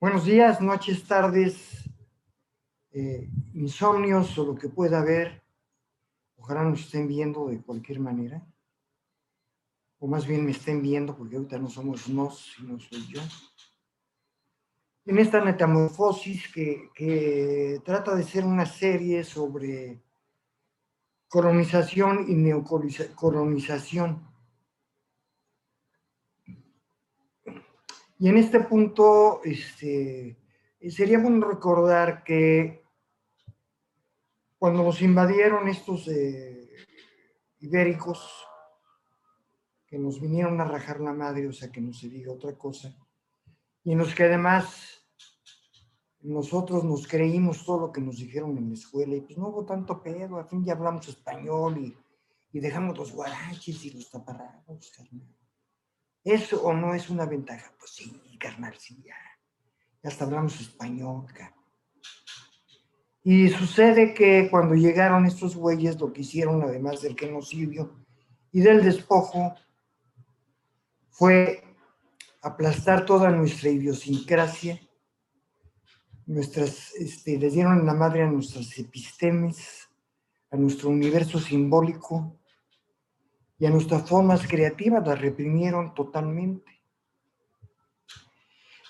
Buenos días, noches, tardes, eh, insomnios o lo que pueda haber. Ojalá nos estén viendo de cualquier manera. O más bien me estén viendo, porque ahorita no somos nos, sino soy yo. En esta metamorfosis que, que trata de ser una serie sobre colonización y neocolonización Y en este punto, este, sería bueno recordar que cuando nos invadieron estos eh, ibéricos, que nos vinieron a rajar la madre, o sea, que no se diga otra cosa, y en los que además nosotros nos creímos todo lo que nos dijeron en la escuela, y pues no hubo tanto pedo, al fin ya hablamos español y, y dejamos los guaraches y los taparrabos, carnal. ¿Eso o no es una ventaja? Pues sí, carnal, sí, ya. Ya hasta hablamos español, Y sucede que cuando llegaron estos güeyes, lo que hicieron, además del genocidio y del despojo, fue aplastar toda nuestra idiosincrasia, nuestras, este, les dieron la madre a nuestras epistemes, a nuestro universo simbólico, y a nuestras formas creativas las reprimieron totalmente.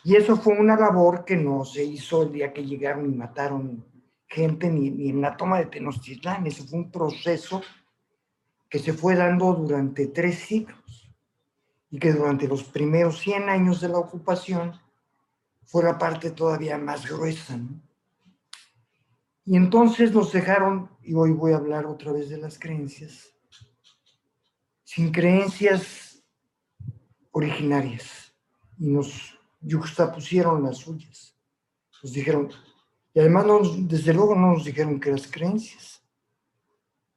Y eso fue una labor que no se hizo el día que llegaron y mataron gente ni, en la toma de Tenochtitlán. Eso fue un proceso que se fue dando durante tres siglos y que durante los primeros 100 años de la ocupación fue la parte todavía más gruesa. Y entonces nos dejaron, y hoy voy a hablar otra vez de las creencias, sin creencias originarias y nos juxtapusieron las suyas. Nos dijeron, y además desde luego no nos dijeron que las creencias.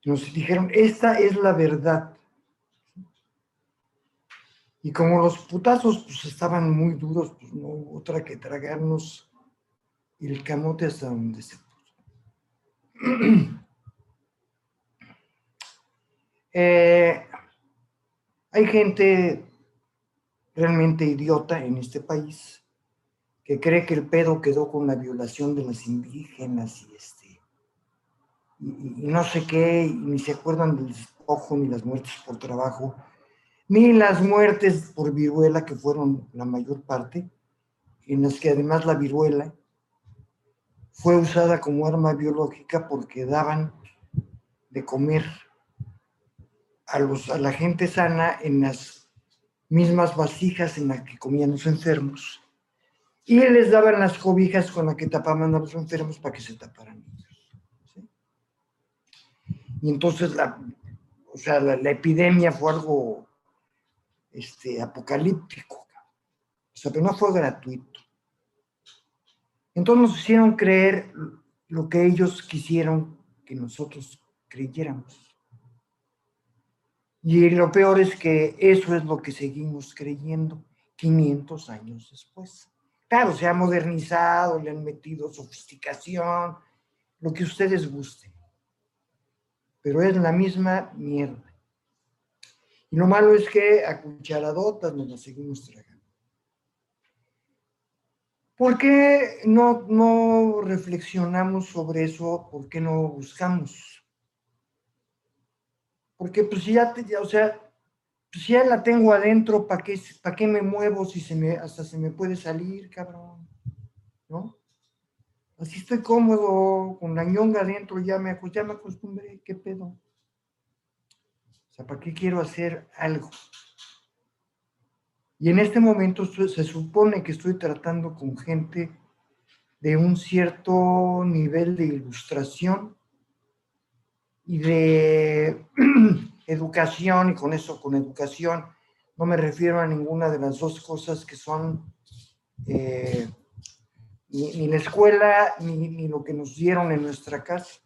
Nos dijeron, esta es la verdad. Y como los putazos pues, estaban muy duros, pues no hubo otra que tragarnos el camote hasta donde se puso. eh, hay gente realmente idiota en este país que cree que el pedo quedó con la violación de las indígenas y este y, no sé qué, y ni se acuerdan del despojo ni las muertes por trabajo, ni las muertes por viruela, que fueron la mayor parte, en las que además la viruela fue usada como arma biológica porque daban de comer a, los, a la gente sana en las mismas vasijas en las que comían los enfermos y les daban las cobijas con las que tapaban a los enfermos para que se taparan ellos. Y entonces la, o sea, la, epidemia fue algo este, apocalíptico. Pero no fue gratuito. Entonces nos hicieron creer lo que ellos quisieron que nosotros creyéramos. Y lo peor es que eso es lo que seguimos creyendo 500 años después. Claro, se ha modernizado, le han metido sofisticación, lo que ustedes gusten. Pero es la misma mierda. Y lo malo es que a cucharadotas nos la seguimos tragando. ¿Por qué no, no reflexionamos sobre eso? ¿Por qué no buscamos? Porque pues ya, te, o sea, pues ya la tengo adentro, ¿para qué, ¿para qué me muevo si se me, hasta se me puede salir, cabrón? ¿No? Así estoy cómodo, con la ñonga adentro, ya me, ya me acostumbré, ¿qué pedo? O sea, ¿para qué quiero hacer algo? Y en este momento se supone que estoy tratando con gente de un cierto nivel de ilustración y de educación, y con eso, con educación, no me refiero a ninguna de las dos cosas que son eh, ni, la escuela ni, lo que nos dieron en nuestra casa,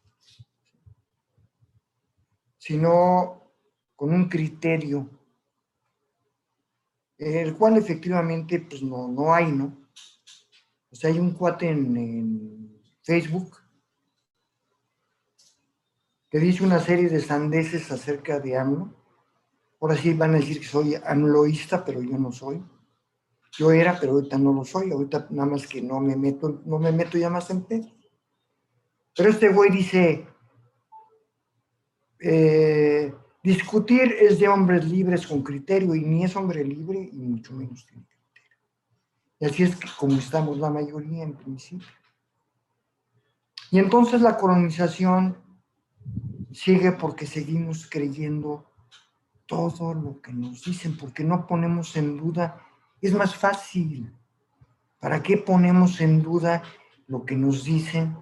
sino con un criterio, el cual efectivamente pues no, no hay, ¿no? O sea, hay un cuate en Facebook que dice una serie de sandeces acerca de AMLO. Ahora sí van a decir que soy amloísta, pero yo no soy. Yo era, pero ahorita no lo soy, ahorita nada más que no me meto, no me meto ya más en pedo. Pero este güey dice, eh, discutir es de hombres libres con criterio y ni es hombre libre y mucho menos tiene criterio. Y así es que como estamos la mayoría en principio. Y entonces la colonización sigue porque seguimos creyendo todo lo que nos dicen, porque no ponemos en duda, es más fácil. ¿Para qué ponemos en duda lo que nos dicen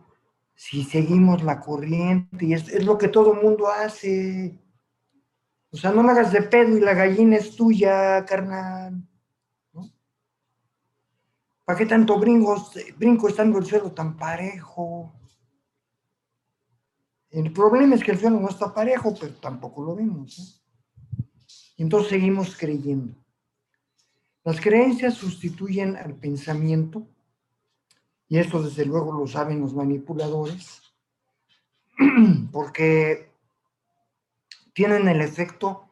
si seguimos la corriente? Y es, lo que todo mundo hace. O sea, no me hagas de pedo y la gallina es tuya, carnal. ¿Para qué tanto brinco, brinco estando el suelo tan parejo? El problema es que el suelo no está parejo, pero tampoco lo vemos. ¿eh? Entonces seguimos creyendo. Las creencias sustituyen al pensamiento, y esto desde luego lo saben los manipuladores, porque tienen el efecto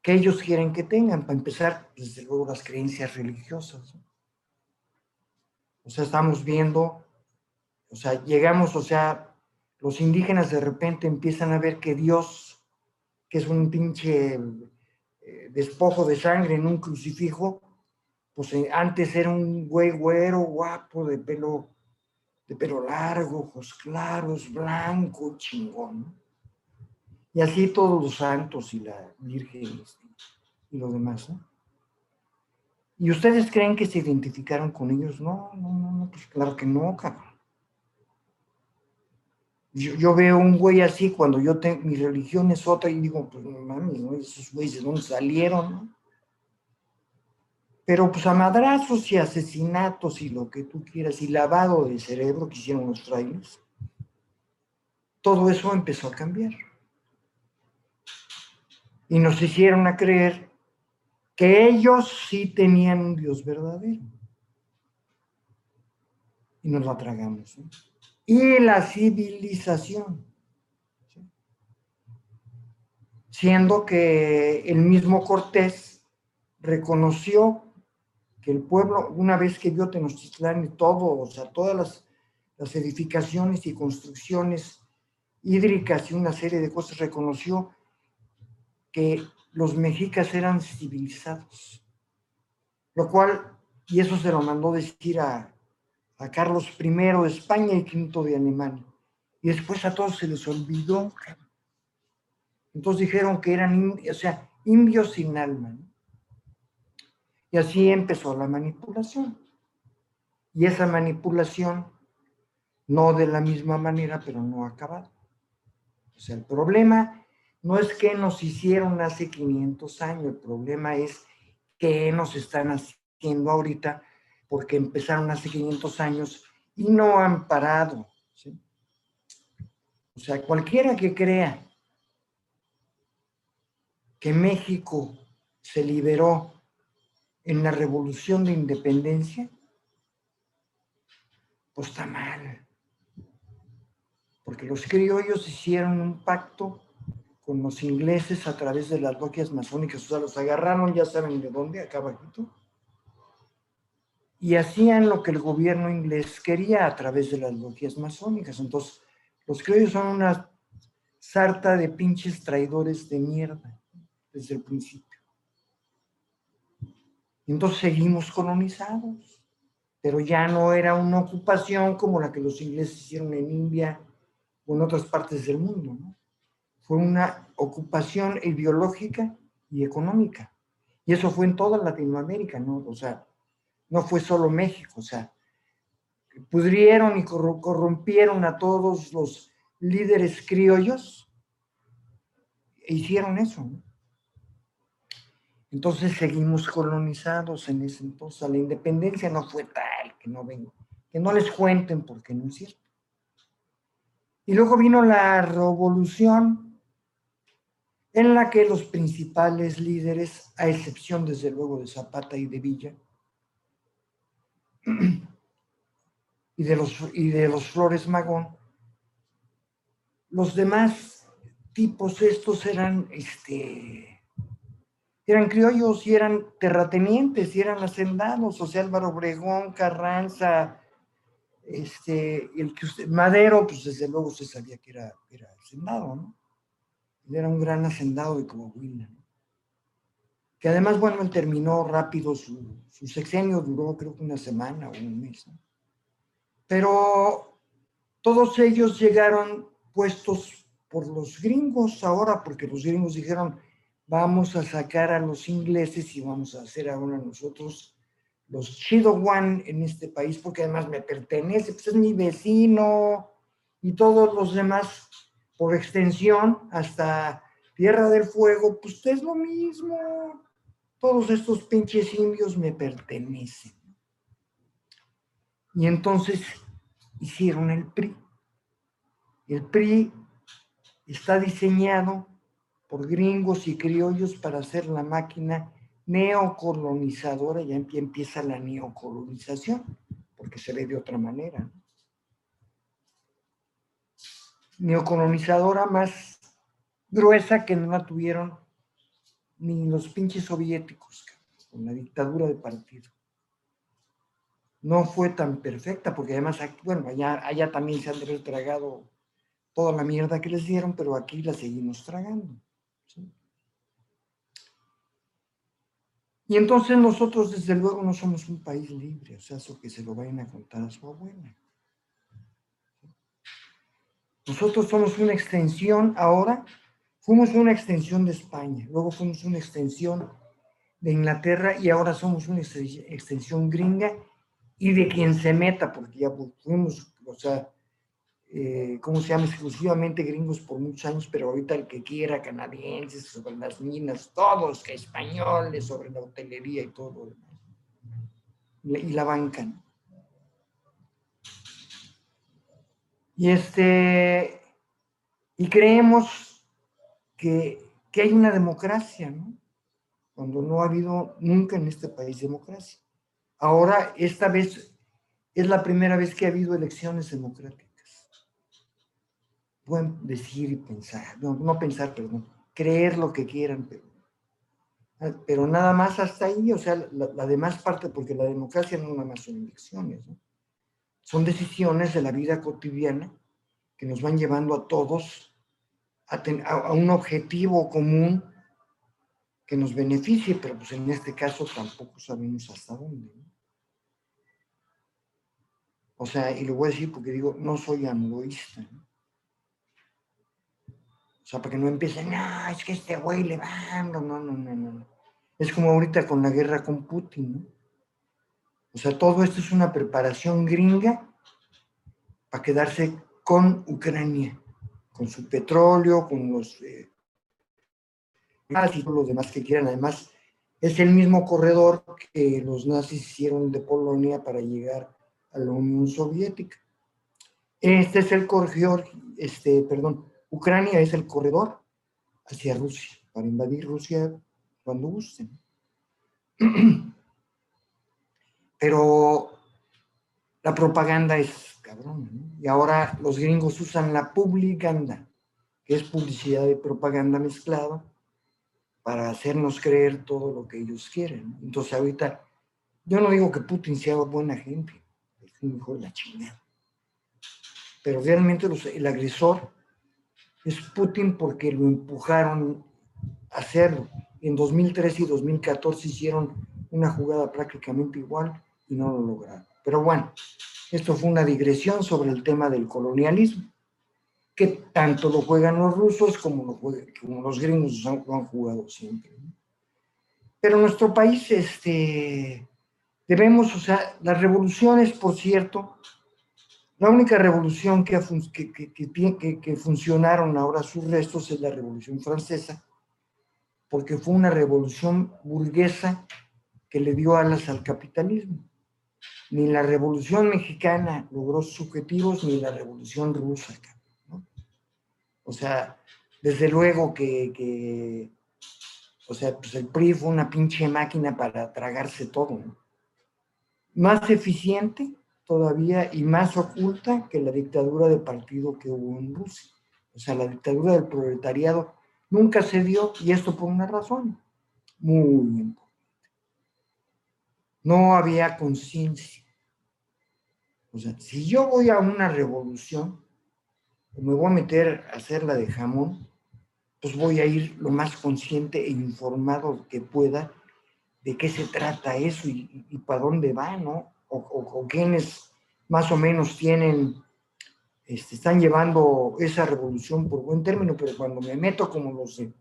que ellos quieren que tengan, para empezar, desde luego las creencias religiosas. O sea, estamos viendo, o sea, llegamos, o sea, los indígenas de repente empiezan a ver que Dios, que es un pinche eh, despojo de sangre en un crucifijo, pues eh, antes era un güey güero, guapo, de pelo, de pelo largo, ojos claros, blanco, chingón. Y así todos los santos y la Virgen y lo demás. ¿Y ustedes creen que se identificaron con ellos? No, no, no, no pues claro que no, cabrón. Yo, veo un güey así cuando yo tengo, mi religión es otra y digo, pues no mames, ¿no? Esos güeyes de dónde salieron, Pero pues a madrazos y asesinatos y lo que tú quieras y lavado de cerebro que hicieron los frailes, todo eso empezó a cambiar. Y nos hicieron a creer que ellos sí tenían un Dios verdadero. Y nos la tragamos. ¿eh? Y la civilización. Siendo que el mismo Cortés reconoció que el pueblo, una vez que vio Tenochtitlán y todo, o sea, todas las, las edificaciones y construcciones hídricas y una serie de cosas, reconoció que los mexicas eran civilizados. Lo cual, y eso se lo mandó decir a, a Carlos I de España y V de Alemania. Y después a todos se les olvidó. Entonces dijeron que eran, o sea, indios sin alma. Y así empezó la manipulación. Y esa manipulación, no de la misma manera, pero no ha acabado. O sea, el problema no es que nos hicieron hace 500 años, el problema es que nos están haciendo ahorita porque empezaron hace 500 años y no han parado. O sea, cualquiera que crea que México se liberó en la revolución de independencia, pues está mal. Porque los criollos hicieron un pacto con los ingleses a través de las logias masónicas, o sea, los agarraron, ya saben de dónde, acá abajito, y hacían lo que el gobierno inglés quería a través de las logias masónicas. Entonces, los criollos son una sarta de pinches traidores de mierda desde el principio. Entonces seguimos colonizados, pero ya no era una ocupación como la que los ingleses hicieron en India o en otras partes del mundo, ¿no? Fue una ocupación ideológica y económica. Y eso fue en toda Latinoamérica, ¿no? O sea, no fue solo México, o sea, pudrieron y corrompieron a todos los líderes criollos e hicieron eso. Entonces seguimos colonizados en ese entonces. La independencia no fue tal, que no vengo, que no les cuenten porque no es cierto. Y luego vino la revolución en la que los principales líderes, a excepción desde luego de Zapata y de Villa, y de los, y de los Flores Magón, los demás tipos estos eran, este, eran criollos y eran terratenientes y eran hacendados, o sea, Álvaro Obregón, Carranza, este, el que usted, Madero, pues desde luego se sabía que era, era hacendado, ¿no? Era un gran hacendado de Coahuila, ¿no? Que además, bueno, él terminó rápido su, su sexenio, duró creo que una semana o un mes, ¿no? Pero todos ellos llegaron puestos por los gringos ahora, porque los gringos dijeron, vamos a sacar a los ingleses y vamos a hacer ahora nosotros los Chido One en este país, porque además me pertenece, pues es mi vecino y todos los demás, por extensión, hasta Tierra del Fuego, pues es lo mismo. Todos estos pinches indios me pertenecen. Y entonces hicieron el PRI. El PRI está diseñado por gringos y criollos para hacer la máquina neocolonizadora, ya empieza la neocolonización, porque se ve de otra manera. Neocolonizadora más gruesa que no la tuvieron ni los pinches soviéticos, con la dictadura de partido. No fue tan perfecta, porque además, bueno, allá, allá también se han de haber tragado toda la mierda que les dieron, pero aquí la seguimos tragando. Y entonces nosotros, desde luego, no somos un país libre, o sea, eso que se lo vayan a contar a su abuela. Nosotros somos una extensión, ahora fuimos una extensión de España, luego fuimos una extensión de Inglaterra y ahora somos una extensión gringa y de quien se meta, porque ya fuimos, o sea, eh, ¿cómo se llama? Exclusivamente gringos por muchos años, pero ahorita el que quiera, canadienses, sobre las minas, todos, que españoles, sobre la hotelería y todo. Y la banca. Y este, y creemos que, que hay una democracia, ¿no? Cuando no ha habido nunca en este país democracia. Ahora, esta vez, es la primera vez que ha habido elecciones democráticas pueden decir y pensar, no, no pensar, perdón, creer lo que quieran, pero, pero nada más hasta ahí, o sea, la, demás parte, porque la democracia no nada más son elecciones, ¿no? son decisiones de la vida cotidiana que nos van llevando a todos a, un objetivo común que nos beneficie, pero pues en este caso tampoco sabemos hasta dónde. ¿no? O sea, y lo voy a decir porque digo, no soy amloísta, ¿no? O sea, para que no empiecen, no, es que este güey le va, no, no, no, no. Es como ahorita con la guerra con Putin, ¿no? O sea, todo esto es una preparación gringa para quedarse con Ucrania, con su petróleo, con los eh, los demás que quieran. Además, es el mismo corredor que los nazis hicieron de Polonia para llegar a la Unión Soviética. Este es el corredor, este, perdón, Ucrania es el corredor hacia Rusia, para invadir Rusia cuando gusten. Pero la propaganda es cabrón, ¿no? Y ahora los gringos usan la publicanda, que es publicidad de propaganda mezclada, para hacernos creer todo lo que ellos quieren. Entonces ahorita, yo no digo que Putin sea buena gente, es un hijo de la chingada. Pero realmente el agresor es Putin porque lo empujaron a hacerlo. En 2013 y 2014 hicieron una jugada prácticamente igual y no lo lograron. Pero bueno, esto fue una digresión sobre el tema del colonialismo, que tanto lo juegan los rusos como, lo como los gringos lo han, jugado siempre. Pero nuestro país, este, debemos, o sea, las revoluciones, por cierto, la única revolución que, que, que, funcionaron ahora sus restos es la Revolución Francesa, porque fue una revolución burguesa que le dio alas al capitalismo. Ni la Revolución Mexicana logró sus objetivos, ni la Revolución Rusa. O sea, desde luego que, o sea, pues el PRI fue una pinche máquina para tragarse todo. Más eficiente, todavía y más oculta que la dictadura de partido que hubo en Rusia. O sea, la dictadura del proletariado nunca se dio, y esto por una razón, muy importante. No había conciencia. O sea, si yo voy a una revolución, o me voy a meter a hacer la de jamón, pues voy a ir lo más consciente e informado que pueda de qué se trata eso y, para dónde va, ¿no? O, quienes más o menos tienen, este, están llevando esa revolución por buen término, pero cuando me meto como lo sé,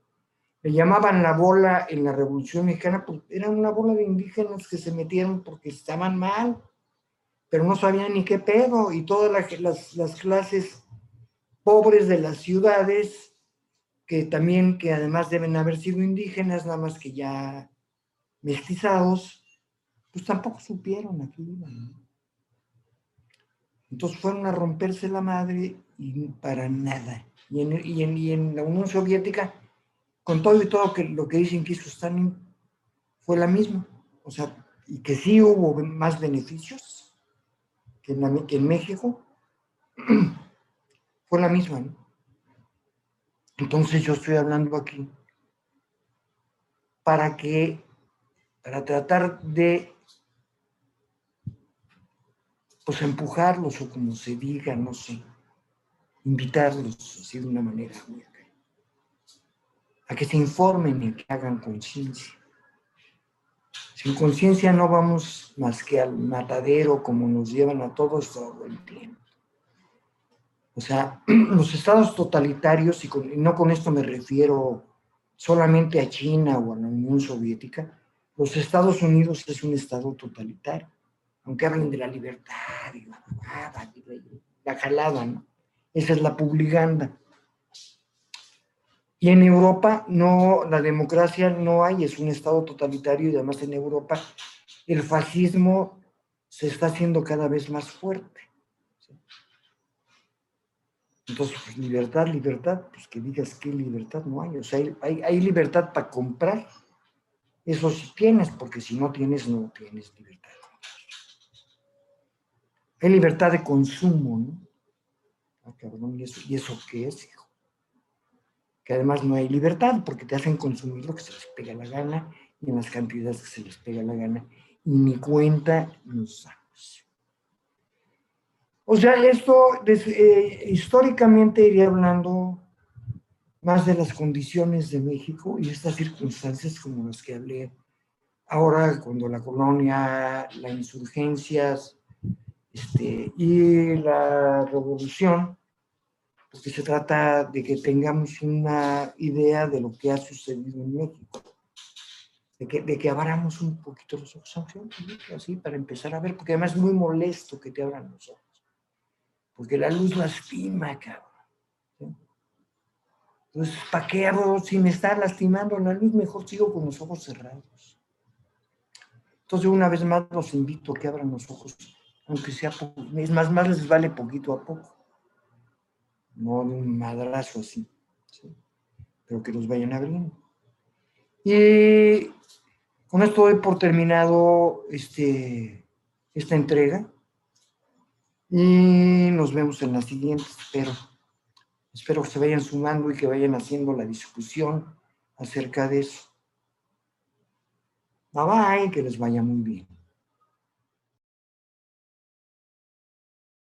le llamaban la bola en la revolución mexicana, pues era una bola de indígenas que se metieron porque estaban mal, pero no sabían ni qué pedo, y todas las, las clases pobres de las ciudades, que también, que además deben haber sido indígenas, nada más que ya mestizados, pues tampoco supieron aquí Entonces fueron a romperse la madre y para nada. Y en, y en, la Unión Soviética, con todo y todo que, lo que dicen que hizo Stalin, fue la misma. O sea, y que sí hubo más beneficios que en, que en México, fue la misma. Entonces yo estoy hablando aquí para que para tratar de pues empujarlos o como se diga, no sé, invitarlos así de una manera a que se informen y que hagan conciencia. Sin conciencia no vamos más que al matadero como nos llevan a todos todo el tiempo. O sea, los estados totalitarios, y, y no con esto me refiero solamente a China o a la Unión Soviética, los Estados Unidos es un Estado totalitario, aunque hablen de la libertad y la, la jalada, ¿no? Esa es la publicanda. Y en Europa no, la democracia no hay, es un Estado totalitario y además en Europa el fascismo se está haciendo cada vez más fuerte. Entonces, pues, libertad, libertad, pues que digas que libertad no hay. O sea, hay, hay libertad para comprar eso sí tienes, porque si no tienes, no tienes libertad. Hay libertad de consumo, ¿no? Ah, ¿y eso, ¿y eso qué es? Que además no hay libertad, porque te hacen consumir lo que se les pega la gana y en las cantidades que se les pega la gana. Y ni cuenta nos damos. O sea, esto eh, históricamente iría hablando más de las condiciones de México y estas circunstancias como las que hablé ahora, cuando la colonia, las insurgencias este, y la revolución, porque se trata de que tengamos una idea de lo que ha sucedido en México, de que, abramos un poquito los ojos, así, para empezar a ver, porque además es muy molesto que te abran los ojos, porque la luz lastima, cabrón. Entonces, ¿para qué hago si me está lastimando la luz? Mejor sigo con los ojos cerrados. Entonces, una vez más los invito a que abran los ojos, aunque sea. Es más, más les vale poquito a poco. No de un madrazo así. Pero que los vayan abriendo. Y con esto doy por terminado este, esta entrega. Y nos vemos en la siguiente, espero. Espero que se vayan sumando y que vayan haciendo la discusión acerca de eso. Bye bye, que les vaya muy bien.